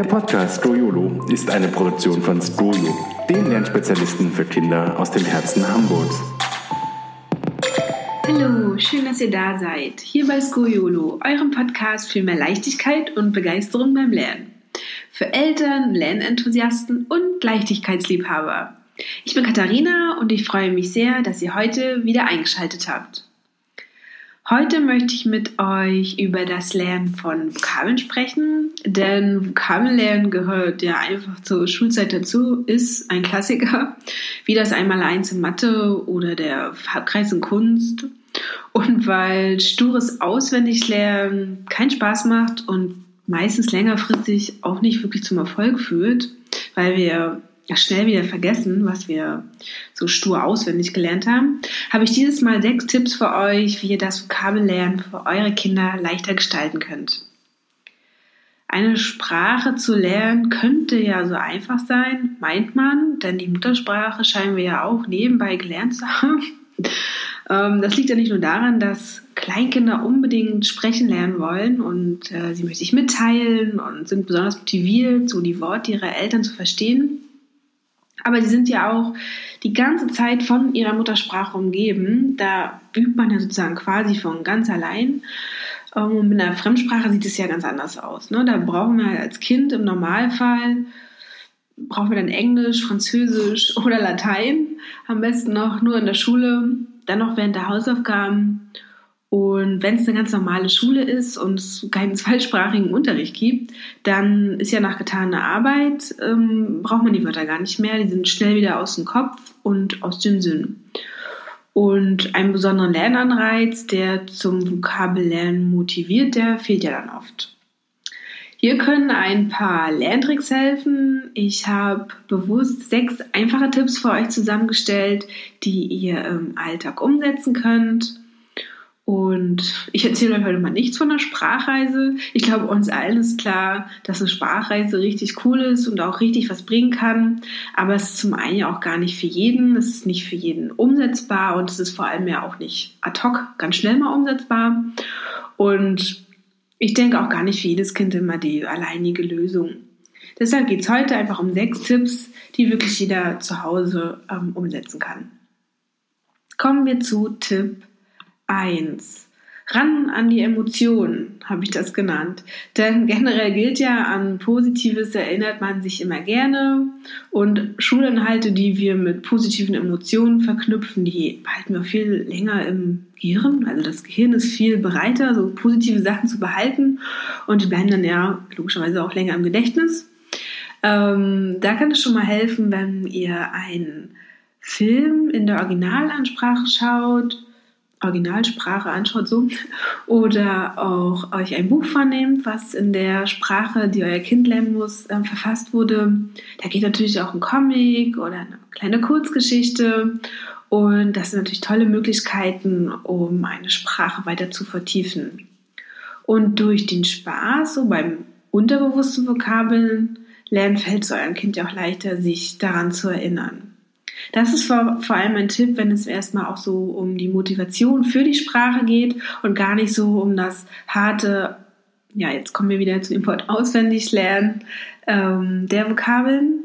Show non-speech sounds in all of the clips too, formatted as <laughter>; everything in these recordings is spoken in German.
Der Podcast Stroyolo ist eine Produktion von Stroyo, den Lernspezialisten für Kinder aus dem Herzen Hamburgs. Hallo, schön, dass ihr da seid. Hier bei Skojolo, eurem Podcast für mehr Leichtigkeit und Begeisterung beim Lernen. Für Eltern, Lernenthusiasten und Leichtigkeitsliebhaber. Ich bin Katharina und ich freue mich sehr, dass ihr heute wieder eingeschaltet habt. Heute möchte ich mit euch über das Lernen von Vokabeln sprechen, denn Vokabellernen gehört ja einfach zur Schulzeit dazu, ist ein Klassiker, wie das Einmaleins in Mathe oder der Farbkreis in Kunst. Und weil stures Auswendiglernen keinen Spaß macht und meistens längerfristig auch nicht wirklich zum Erfolg führt, weil wir schnell wieder vergessen, was wir so stur auswendig gelernt haben, habe ich dieses Mal sechs Tipps für euch, wie ihr das Vokabellernen für eure Kinder leichter gestalten könnt. Eine Sprache zu lernen könnte ja so einfach sein, meint man, denn die Muttersprache scheinen wir ja auch nebenbei gelernt zu <laughs> haben. Ähm, das liegt ja nicht nur daran, dass Kleinkinder unbedingt sprechen lernen wollen und äh, sie möchten sich mitteilen und sind besonders motiviert, so die Worte ihrer Eltern zu verstehen. Aber sie sind ja auch die ganze Zeit von ihrer Muttersprache umgeben. Da übt man ja sozusagen quasi von ganz allein. Ähm, und mit einer Fremdsprache sieht es ja ganz anders aus. Ne? Da brauchen wir als Kind im Normalfall, brauchen wir dann Englisch, Französisch oder Latein. Am besten noch nur in der Schule, dann noch während der Hausaufgaben und wenn es eine ganz normale Schule ist und es keinen <laughs> zweisprachigen Unterricht gibt, dann ist ja nach getaner Arbeit, ähm, braucht man die Wörter gar nicht mehr. Die sind schnell wieder aus dem Kopf und aus dem Sinn. Und einen besonderen Lernanreiz, der zum Vokabellernen motiviert, der fehlt ja dann oft. Hier können ein paar Lerntricks helfen. Ich habe bewusst sechs einfache Tipps für euch zusammengestellt, die ihr im Alltag umsetzen könnt. Und ich erzähle euch heute mal nichts von der Sprachreise. Ich glaube, uns allen ist klar, dass eine Sprachreise richtig cool ist und auch richtig was bringen kann. Aber es ist zum einen ja auch gar nicht für jeden. Es ist nicht für jeden umsetzbar und es ist vor allem ja auch nicht ad hoc ganz schnell mal umsetzbar. Und ich denke auch gar nicht für jedes Kind immer die alleinige Lösung. Deshalb geht es heute einfach um sechs Tipps, die wirklich jeder zu Hause ähm, umsetzen kann. Kommen wir zu Tipp 1. Ran an die Emotionen, habe ich das genannt. Denn generell gilt ja, an Positives erinnert man sich immer gerne. Und Schulinhalte, die wir mit positiven Emotionen verknüpfen, die behalten wir viel länger im Gehirn. Also das Gehirn ist viel bereiter, so positive Sachen zu behalten. Und die bleiben dann ja logischerweise auch länger im Gedächtnis. Ähm, da kann es schon mal helfen, wenn ihr einen Film in der Originalansprache schaut Originalsprache anschaut, so, oder auch euch ein Buch vornehmt, was in der Sprache, die euer Kind lernen muss, äh, verfasst wurde. Da geht natürlich auch ein Comic oder eine kleine Kurzgeschichte. Und das sind natürlich tolle Möglichkeiten, um eine Sprache weiter zu vertiefen. Und durch den Spaß, so beim unterbewussten Vokabeln lernen, fällt es eurem Kind ja auch leichter, sich daran zu erinnern. Das ist vor, vor allem ein Tipp, wenn es erstmal auch so um die Motivation für die Sprache geht und gar nicht so um das harte, ja, jetzt kommen wir wieder zu dem Wort auswendig lernen, ähm, der Vokabeln.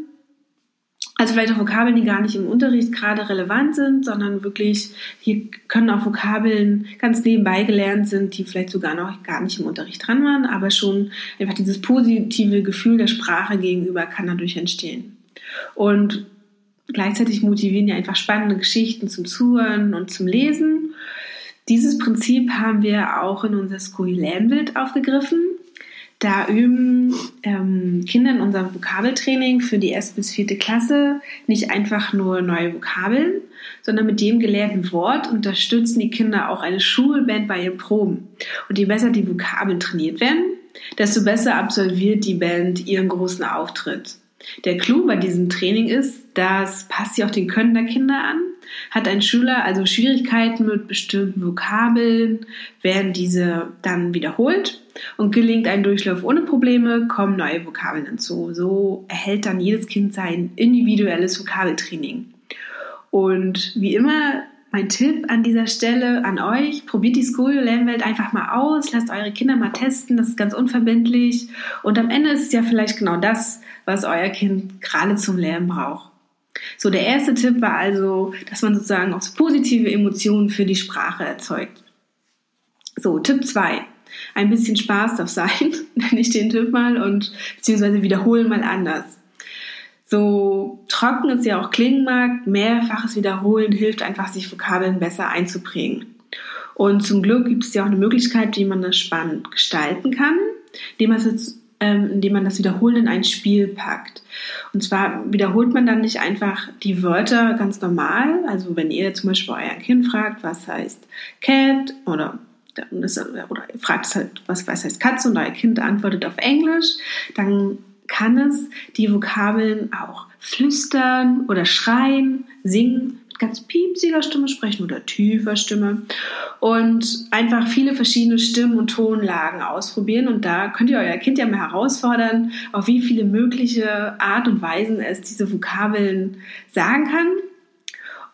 Also vielleicht auch Vokabeln, die gar nicht im Unterricht gerade relevant sind, sondern wirklich, hier können auch Vokabeln ganz nebenbei gelernt sind, die vielleicht sogar noch gar nicht im Unterricht dran waren, aber schon einfach dieses positive Gefühl der Sprache gegenüber kann dadurch entstehen. Und Gleichzeitig motivieren ja einfach spannende Geschichten zum Zuhören und zum Lesen. Dieses Prinzip haben wir auch in unser School Lernbild aufgegriffen. Da üben ähm, Kinder in unserem Vokabeltraining für die erste bis vierte Klasse nicht einfach nur neue Vokabeln, sondern mit dem gelernten Wort unterstützen die Kinder auch eine Schulband bei ihren Proben. Und je besser die Vokabeln trainiert werden, desto besser absolviert die Band ihren großen Auftritt. Der Clou bei diesem Training ist, das passt sich auch den Können der Kinder an. Hat ein Schüler also Schwierigkeiten mit bestimmten Vokabeln, werden diese dann wiederholt und gelingt ein Durchlauf ohne Probleme, kommen neue Vokabeln hinzu. So erhält dann jedes Kind sein individuelles Vokabeltraining. Und wie immer mein Tipp an dieser Stelle an euch, probiert die Skolio-Lernwelt einfach mal aus, lasst eure Kinder mal testen, das ist ganz unverbindlich und am Ende ist es ja vielleicht genau das, was euer Kind gerade zum Lernen braucht. So, der erste Tipp war also, dass man sozusagen auch positive Emotionen für die Sprache erzeugt. So, Tipp 2. Ein bisschen Spaß darf sein, <laughs> nenne ich den Tipp mal, und beziehungsweise wiederholen mal anders. So trocken es ja auch klingen mag, mehrfaches Wiederholen hilft einfach, sich Vokabeln besser einzuprägen. Und zum Glück gibt es ja auch eine Möglichkeit, wie man das spannend gestalten kann, indem man, es, ähm, indem man das Wiederholen in ein Spiel packt. Und zwar wiederholt man dann nicht einfach die Wörter ganz normal. Also wenn ihr zum Beispiel euer Kind fragt, was heißt Cat oder oder fragt es halt, was, was heißt Katze und euer Kind antwortet auf Englisch, dann kann es die Vokabeln auch flüstern oder schreien, singen, ganz piepsiger Stimme sprechen oder tiefer Stimme und einfach viele verschiedene Stimmen und Tonlagen ausprobieren. Und da könnt ihr euer Kind ja mal herausfordern, auf wie viele mögliche Art und Weisen es diese Vokabeln sagen kann.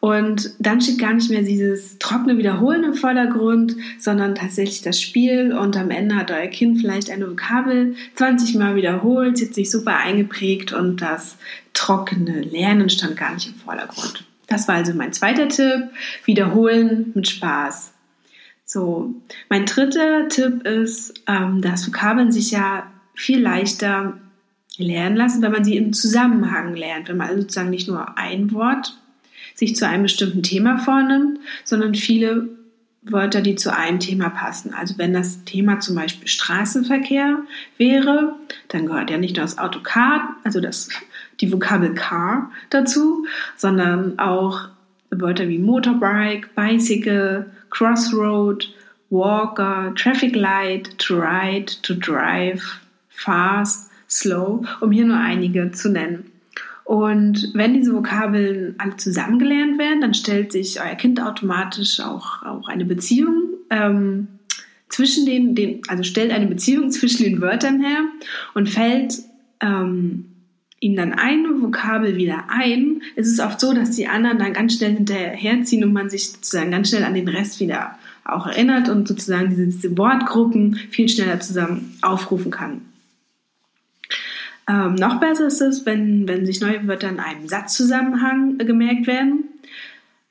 Und dann steht gar nicht mehr dieses trockene Wiederholen im Vordergrund, sondern tatsächlich das Spiel. Und am Ende hat euer Kind vielleicht eine Vokabel 20 Mal wiederholt, hat sich super eingeprägt und das trockene Lernen stand gar nicht im Vordergrund. Das war also mein zweiter Tipp. Wiederholen mit Spaß. So, mein dritter Tipp ist, ähm, dass Vokabeln sich ja viel leichter lernen lassen, wenn man sie im Zusammenhang lernt. Wenn man also sozusagen nicht nur ein Wort sich zu einem bestimmten Thema vornimmt, sondern viele Wörter, die zu einem Thema passen. Also wenn das Thema zum Beispiel Straßenverkehr wäre, dann gehört ja nicht nur das Auto Car, also das, die Vokabel Car dazu, sondern auch Wörter wie Motorbike, Bicycle, Crossroad, Walker, Traffic Light, to ride, to drive, fast, slow, um hier nur einige zu nennen. Und wenn diese Vokabeln alle zusammengelernt werden, dann stellt sich euer Kind automatisch auch, auch eine Beziehung ähm, zwischen den, den, also stellt eine Beziehung zwischen den Wörtern her und fällt ähm, ihm dann eine Vokabel wieder ein, ist es oft so, dass die anderen dann ganz schnell hinterherziehen und man sich sozusagen ganz schnell an den Rest wieder auch erinnert und sozusagen diese, diese Wortgruppen viel schneller zusammen aufrufen kann. Ähm, noch besser ist es, wenn, wenn sich neue Wörter in einem Satzzusammenhang gemerkt werden.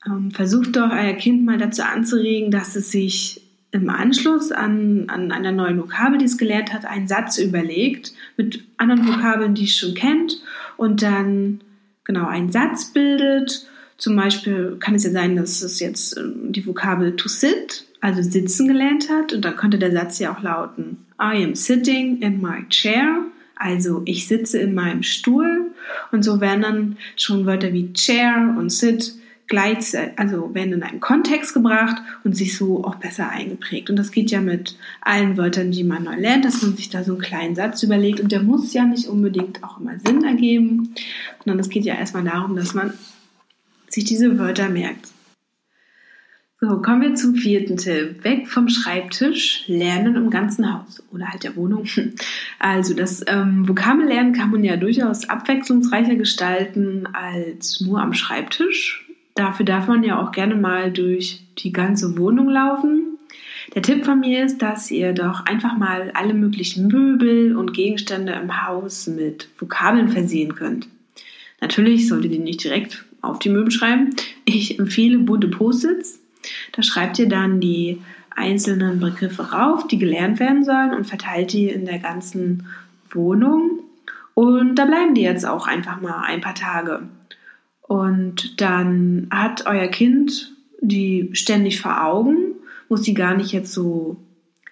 Ähm, versucht doch euer Kind mal dazu anzuregen, dass es sich im Anschluss an, an einer neuen Vokabel, die es gelernt hat, einen Satz überlegt mit anderen Vokabeln, die es schon kennt und dann genau einen Satz bildet. Zum Beispiel kann es ja sein, dass es jetzt ähm, die Vokabel to sit, also sitzen gelernt hat und dann könnte der Satz ja auch lauten I am sitting in my chair also ich sitze in meinem Stuhl und so werden dann schon Wörter wie Chair und Sit gleichzeitig, also werden in einen Kontext gebracht und sich so auch besser eingeprägt. Und das geht ja mit allen Wörtern, die man neu lernt, dass man sich da so einen kleinen Satz überlegt und der muss ja nicht unbedingt auch immer Sinn ergeben, sondern es geht ja erstmal darum, dass man sich diese Wörter merkt. So, kommen wir zum vierten Tipp. Weg vom Schreibtisch, lernen im ganzen Haus oder halt der Wohnung. <laughs> Also das ähm, Vokabellernen kann man ja durchaus abwechslungsreicher gestalten als nur am Schreibtisch. Dafür darf man ja auch gerne mal durch die ganze Wohnung laufen. Der Tipp von mir ist, dass ihr doch einfach mal alle möglichen Möbel und Gegenstände im Haus mit Vokabeln versehen könnt. Natürlich solltet ihr nicht direkt auf die Möbel schreiben. Ich empfehle bunte Post-its da schreibt ihr dann die einzelnen Begriffe rauf, die gelernt werden sollen und verteilt die in der ganzen Wohnung. Und da bleiben die jetzt auch einfach mal ein paar Tage. Und dann hat euer Kind die ständig vor Augen, muss sie gar nicht jetzt so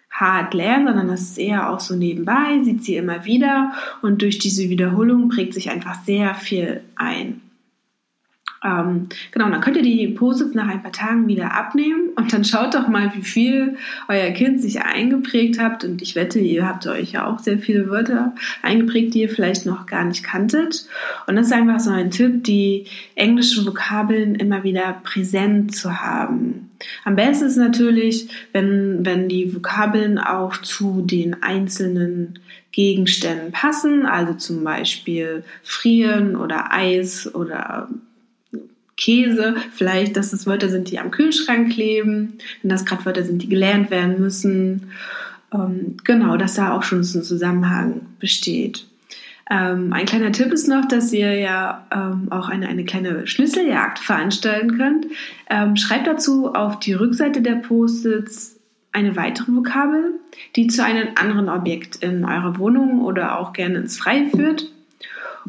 hart lernen, sondern das ist eher auch so nebenbei, sieht sie immer wieder und durch diese Wiederholung prägt sich einfach sehr viel ein. Ähm, genau, dann könnt ihr die Post-its nach ein paar Tagen wieder abnehmen und dann schaut doch mal, wie viel euer Kind sich eingeprägt habt. Und ich wette, ihr habt euch ja auch sehr viele Wörter eingeprägt, die ihr vielleicht noch gar nicht kanntet. Und das ist einfach so ein Tipp, die englischen Vokabeln immer wieder präsent zu haben. Am besten ist natürlich, wenn, wenn die Vokabeln auch zu den einzelnen Gegenständen passen, also zum Beispiel frieren oder Eis oder Käse, vielleicht, dass es Wörter sind, die am Kühlschrank kleben, wenn das gerade Wörter sind, die gelernt werden müssen. Ähm, genau, dass da auch schon so ein Zusammenhang besteht. Ähm, ein kleiner Tipp ist noch, dass ihr ja ähm, auch eine, eine kleine Schlüsseljagd veranstalten könnt. Ähm, schreibt dazu auf die Rückseite der Post-its eine weitere Vokabel, die zu einem anderen Objekt in eurer Wohnung oder auch gerne ins Freie führt.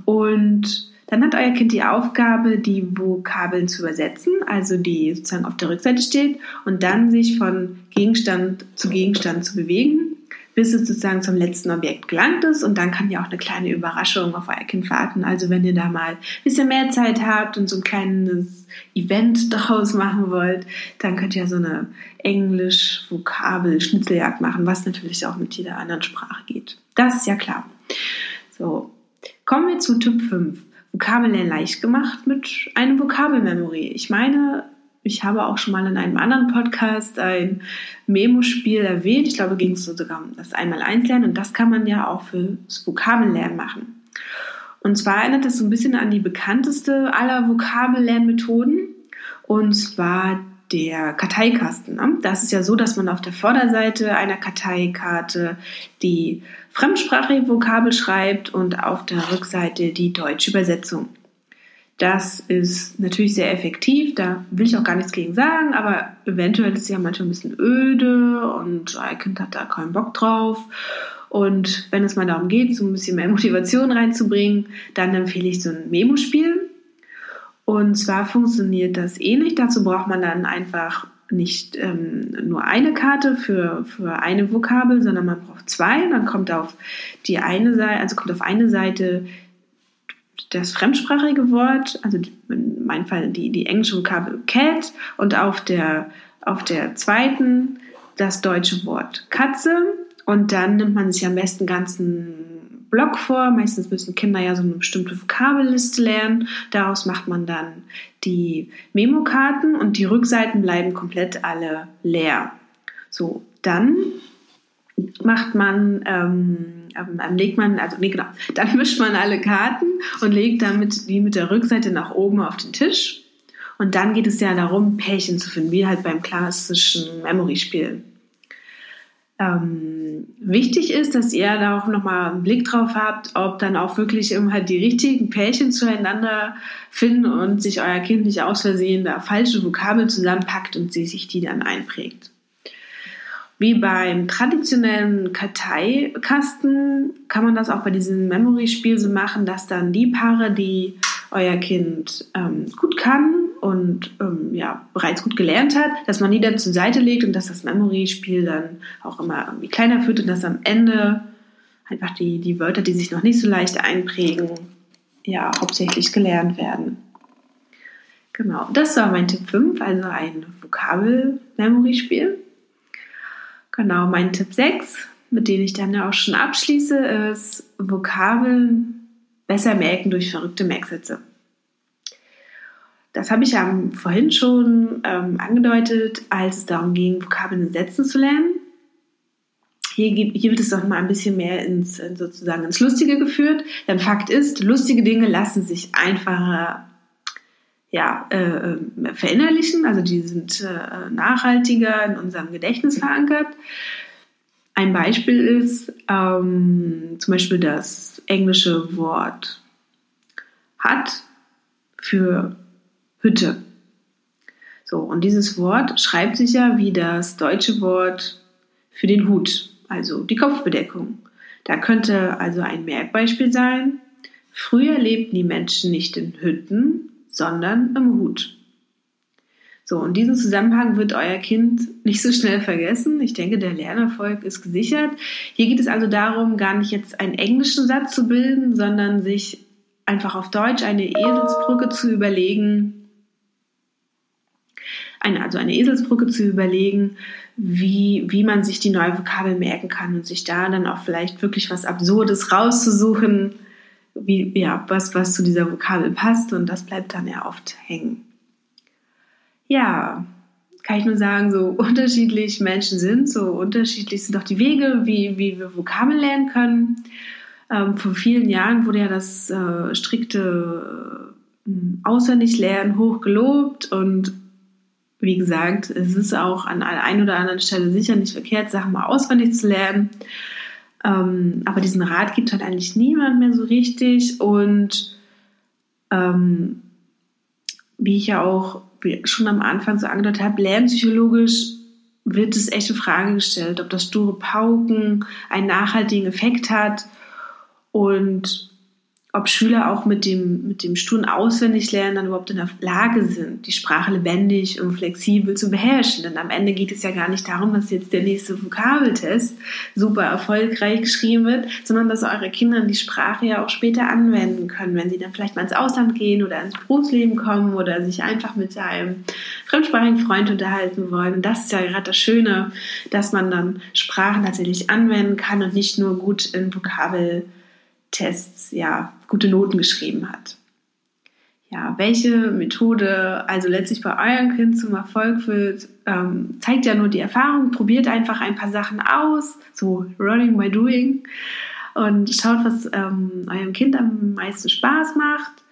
Und dann hat euer Kind die Aufgabe, die Vokabeln zu übersetzen, also die sozusagen auf der Rückseite steht, und dann sich von Gegenstand zu Gegenstand zu bewegen bis es sozusagen zum letzten Objekt gelangt ist. Und dann kann ja auch eine kleine Überraschung auf euer Kind warten. Also wenn ihr da mal ein bisschen mehr Zeit habt und so ein kleines Event daraus machen wollt, dann könnt ihr so eine Englisch-Vokabel-Schnitzeljagd machen, was natürlich auch mit jeder anderen Sprache geht. Das ist ja klar. So, kommen wir zu Typ 5. Vokabeln leicht gemacht mit einem Vokabelmemory. Ich meine, ich habe auch schon mal in einem anderen Podcast ein Memo-Spiel erwähnt. Ich glaube, ging es sogar um das Einmal-Eins-Lernen und das kann man ja auch fürs Vokabellernen machen. Und zwar erinnert es so ein bisschen an die bekannteste aller Vokabellernmethoden und zwar der Karteikasten. Ne? Das ist ja so, dass man auf der Vorderseite einer Karteikarte die fremdsprachige Vokabel schreibt und auf der Rückseite die deutsche Übersetzung. Das ist natürlich sehr effektiv, da will ich auch gar nichts gegen sagen, aber eventuell ist es ja manchmal ein bisschen öde und ein Kind hat da keinen Bock drauf. Und wenn es mal darum geht, so ein bisschen mehr Motivation reinzubringen, dann empfehle ich so ein Memo-Spiel. Und zwar funktioniert das ähnlich. Dazu braucht man dann einfach nicht ähm, nur eine Karte für, für eine Vokabel, sondern man braucht zwei. Dann kommt auf die eine Seite, also kommt auf eine Seite das fremdsprachige Wort, also in meinem Fall die, die englische Vokabel cat und auf der, auf der zweiten das deutsche Wort Katze und dann nimmt man sich am besten ganzen Block vor. Meistens müssen Kinder ja so eine bestimmte Vokabelliste lernen. Daraus macht man dann die Memokarten und die Rückseiten bleiben komplett alle leer. So, dann macht man, ähm, ähm, legt man, also nee, genau, <laughs> dann mischt man alle Karten und legt damit die mit der Rückseite nach oben auf den Tisch. Und dann geht es ja darum, Pärchen zu finden, wie halt beim klassischen Memory-Spiel. Ähm, wichtig ist, dass ihr da auch nochmal einen Blick drauf habt, ob dann auch wirklich immer halt die richtigen Pärchen zueinander finden und sich euer Kind nicht aus Versehen da falsche Vokabeln zusammenpackt und sie sich die dann einprägt. Wie beim traditionellen Karteikasten kann man das auch bei diesem Memory-Spiel so machen, dass dann die Paare, die euer Kind ähm, gut kann und ähm, ja, bereits gut gelernt hat, dass man die dann zur Seite legt und dass das Memory-Spiel dann auch immer irgendwie kleiner führt und dass am Ende einfach die, die Wörter, die sich noch nicht so leicht einprägen, ja, hauptsächlich gelernt werden. Genau, das war mein Tipp 5, also ein Vokabel-Memory-Spiel. Genau, mein Tipp 6, mit dem ich dann ja auch schon abschließe, ist Vokabeln besser merken durch verrückte Merksätze. Das habe ich ja vorhin schon ähm, angedeutet, als es darum ging, Vokabeln in Sätzen zu lernen. Hier, hier wird es doch mal ein bisschen mehr ins, sozusagen ins Lustige geführt. Denn Fakt ist, lustige Dinge lassen sich einfacher ja, äh, verinnerlichen, also die sind äh, nachhaltiger in unserem Gedächtnis verankert. Ein Beispiel ist ähm, zum Beispiel das englische Wort hat für Hütte. So, und dieses Wort schreibt sich ja wie das deutsche Wort für den Hut, also die Kopfbedeckung. Da könnte also ein Merkbeispiel sein. Früher lebten die Menschen nicht in Hütten, sondern im Hut. So, und diesen Zusammenhang wird euer Kind nicht so schnell vergessen. Ich denke, der Lernerfolg ist gesichert. Hier geht es also darum, gar nicht jetzt einen englischen Satz zu bilden, sondern sich einfach auf Deutsch eine Eselsbrücke zu überlegen, eine, also eine Eselsbrücke zu überlegen, wie, wie man sich die neue Vokabel merken kann und sich da dann auch vielleicht wirklich was Absurdes rauszusuchen, wie, ja, was, was zu dieser Vokabel passt und das bleibt dann ja oft hängen. Ja, kann ich nur sagen, so unterschiedlich Menschen sind, so unterschiedlich sind auch die Wege, wie, wie wir Vokabeln lernen können. Ähm, vor vielen Jahren wurde ja das äh, strikte hm, auswendig lernen hoch gelobt und wie gesagt, es ist auch an der einen oder anderen Stelle sicher nicht verkehrt, Sachen mal auswendig zu lernen. Ähm, aber diesen Rat gibt halt eigentlich niemand mehr so richtig. Und ähm, wie ich ja auch schon am Anfang so angedeutet habe, lernpsychologisch wird es echt in Frage gestellt, ob das sture Pauken einen nachhaltigen Effekt hat und ob Schüler auch mit dem, mit dem sturen Auswendiglernen dann überhaupt in der Lage sind, die Sprache lebendig und flexibel zu beherrschen. Denn am Ende geht es ja gar nicht darum, dass jetzt der nächste Vokabeltest super erfolgreich geschrieben wird, sondern dass eure Kinder die Sprache ja auch später anwenden können, wenn sie dann vielleicht mal ins Ausland gehen oder ins Berufsleben kommen oder sich einfach mit einem fremdsprachigen Freund unterhalten wollen. Und das ist ja gerade das Schöne, dass man dann Sprachen tatsächlich anwenden kann und nicht nur gut in Vokabel Tests ja gute Noten geschrieben hat. Ja, welche Methode also letztlich bei eurem Kind zum Erfolg führt, ähm, zeigt ja nur die Erfahrung. Probiert einfach ein paar Sachen aus, so Running by Doing und schaut, was ähm, eurem Kind am meisten Spaß macht.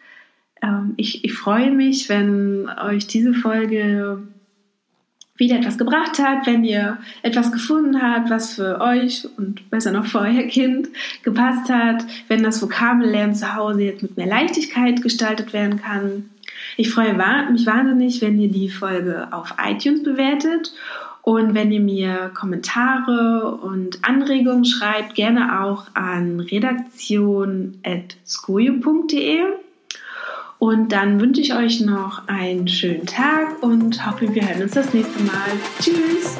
Ähm, ich, ich freue mich, wenn euch diese Folge wieder etwas gebracht hat, wenn ihr etwas gefunden habt, was für euch und besser noch für euer Kind gepasst hat, wenn das Vokabellernen zu Hause jetzt mit mehr Leichtigkeit gestaltet werden kann. Ich freue mich wahnsinnig, wenn ihr die Folge auf iTunes bewertet und wenn ihr mir Kommentare und Anregungen schreibt, gerne auch an redaktion.skojo.de. Und dann wünsche ich euch noch einen schönen Tag und hoffe, wir hören uns das nächste Mal. Tschüss!